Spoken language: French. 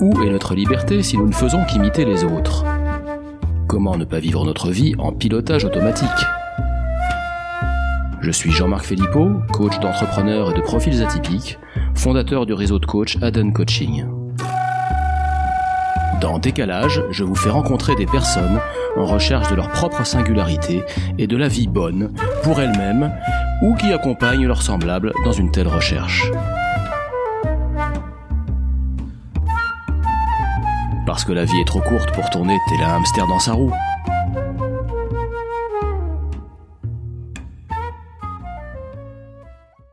Où est notre liberté si nous ne faisons qu'imiter les autres? Comment ne pas vivre notre vie en pilotage automatique? Je suis Jean-Marc Filippo, coach d'entrepreneurs et de profils atypiques, fondateur du réseau de coach Aden Coaching. Dans Décalage, je vous fais rencontrer des personnes en recherche de leur propre singularité et de la vie bonne pour elles-mêmes ou qui accompagnent leurs semblables dans une telle recherche. Parce que la vie est trop courte pour tourner tel un hamster dans sa roue.